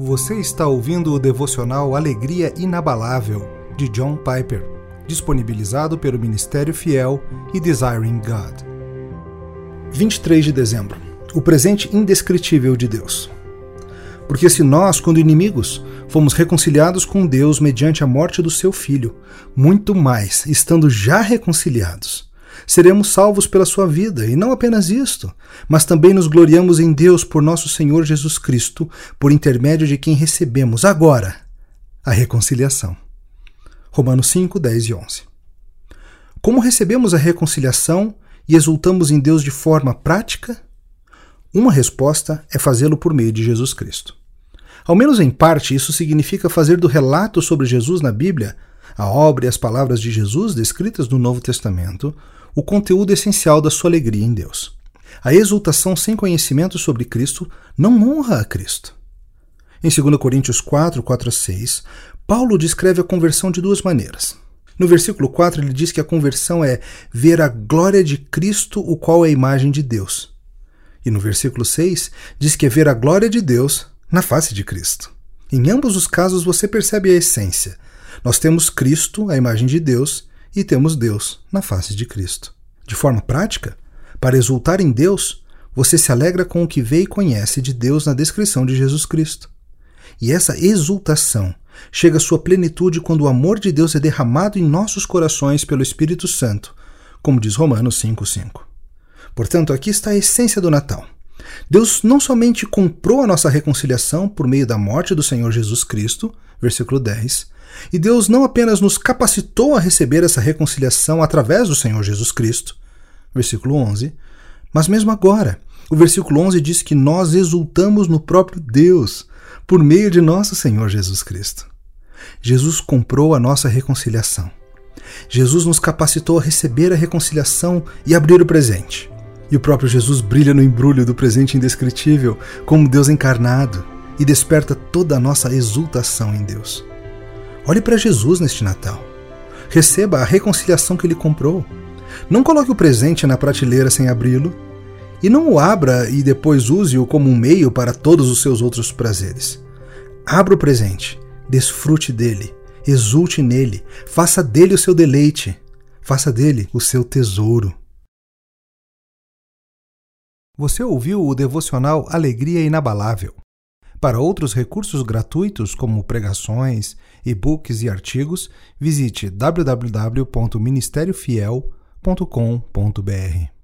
Você está ouvindo o devocional Alegria Inabalável, de John Piper, disponibilizado pelo Ministério Fiel e Desiring God. 23 de dezembro O presente indescritível de Deus. Porque se nós, quando inimigos, fomos reconciliados com Deus mediante a morte do seu Filho, muito mais, estando já reconciliados, seremos salvos pela sua vida, e não apenas isto, mas também nos gloriamos em Deus por nosso Senhor Jesus Cristo, por intermédio de quem recebemos agora a reconciliação. Romanos 5, 10 e 11. Como recebemos a reconciliação e exultamos em Deus de forma prática? Uma resposta é fazê-lo por meio de Jesus Cristo. Ao menos em parte, isso significa fazer do relato sobre Jesus na Bíblia, a obra e as palavras de Jesus descritas no Novo Testamento, o conteúdo essencial da sua alegria em Deus. A exultação sem conhecimento sobre Cristo não honra a Cristo. Em 2 Coríntios 4, 4 a 6, Paulo descreve a conversão de duas maneiras. No versículo 4, ele diz que a conversão é ver a glória de Cristo, o qual é a imagem de Deus. E no versículo 6, diz que é ver a glória de Deus na face de Cristo. Em ambos os casos, você percebe a essência. Nós temos Cristo, a imagem de Deus, e temos Deus na face de Cristo. De forma prática, para exultar em Deus, você se alegra com o que vê e conhece de Deus na descrição de Jesus Cristo. E essa exultação chega à sua plenitude quando o amor de Deus é derramado em nossos corações pelo Espírito Santo, como diz Romanos 5,5. Portanto, aqui está a essência do Natal. Deus não somente comprou a nossa reconciliação por meio da morte do Senhor Jesus Cristo, versículo 10, e Deus não apenas nos capacitou a receber essa reconciliação através do Senhor Jesus Cristo, versículo 11, mas mesmo agora, o versículo 11 diz que nós exultamos no próprio Deus por meio de nosso Senhor Jesus Cristo. Jesus comprou a nossa reconciliação. Jesus nos capacitou a receber a reconciliação e abrir o presente. E o próprio Jesus brilha no embrulho do presente indescritível, como Deus encarnado, e desperta toda a nossa exultação em Deus. Olhe para Jesus neste Natal. Receba a reconciliação que ele comprou. Não coloque o presente na prateleira sem abri-lo. E não o abra e depois use-o como um meio para todos os seus outros prazeres. Abra o presente, desfrute dele, exulte nele, faça dele o seu deleite, faça dele o seu tesouro. Você ouviu o devocional Alegria Inabalável. Para outros recursos gratuitos, como pregações, e-books e artigos, visite www.ministériofiel.com.br.